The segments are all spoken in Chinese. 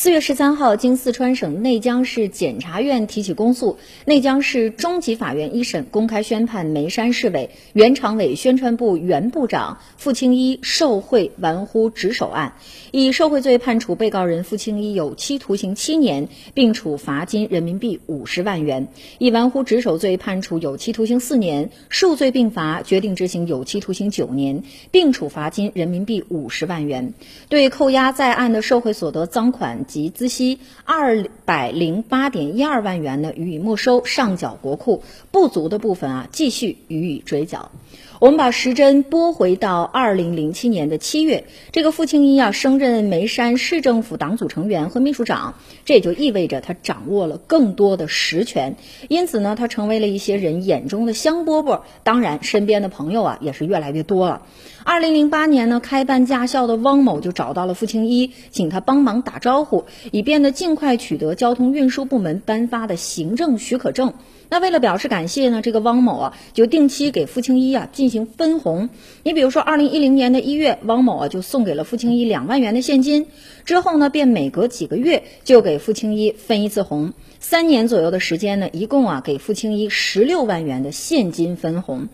四月十三号，经四川省内江市检察院提起公诉，内江市中级法院一审公开宣判眉山市委原常委、宣传部原部长付清一受贿玩忽职守案，以受贿罪判处被告人付清一有期徒刑七年，并处罚金人民币五十万元；以玩忽职守罪判处有期徒刑四年，数罪并罚，决定执行有期徒刑九年，并处罚金人民币五十万元。对扣押在案的受贿所得赃款。及孳息二百零八点一二万元呢，予以没收，上缴国库；不足的部分啊，继续予以追缴。我们把时针拨回到二零零七年的七月，这个付清一啊升任眉山市政府党组成员和秘书长，这也就意味着他掌握了更多的实权，因此呢，他成为了一些人眼中的香饽饽，当然身边的朋友啊也是越来越多了。二零零八年呢，开办驾校的汪某就找到了付清一，请他帮忙打招呼，户以便呢尽快取得交通运输部门颁发的行政许可证。那为了表示感谢呢，这个汪某啊，就定期给付清一啊进行分红。你比如说，二零一零年的一月，汪某啊就送给了付清一两万元的现金，之后呢，便每隔几个月就给付清一分一次红。三年左右的时间呢，一共啊给付清一十六万元的现金分红。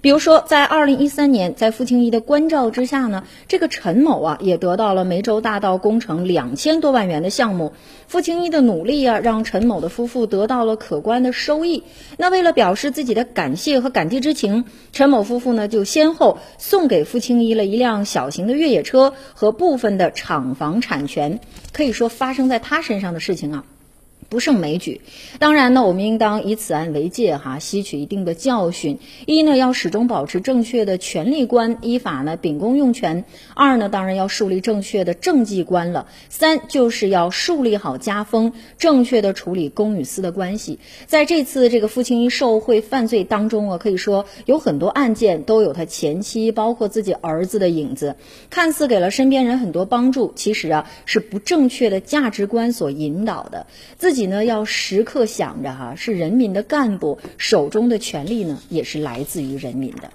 比如说，在二零一三年，在付清一的关照之下呢，这个陈某啊也得到了梅州大道工程两千多万元的项目。付清一的努力啊，让陈某的夫妇得到了可观的收益。那为了表示自己的感谢和感激之情，陈某夫妇呢就先后送给付清一了一辆小型的越野车和部分的厂房产权。可以说，发生在他身上的事情啊。不胜枚举，当然呢，我们应当以此案为戒，哈，吸取一定的教训。一呢，要始终保持正确的权力观，依法呢秉公用权；二呢，当然要树立正确的政绩观了；三就是要树立好家风，正确的处理公与私的关系。在这次这个付清一受贿犯罪当中啊，可以说有很多案件都有他前妻，包括自己儿子的影子。看似给了身边人很多帮助，其实啊是不正确的价值观所引导的，自己。己呢要时刻想着哈，是人民的干部，手中的权力呢也是来自于人民的。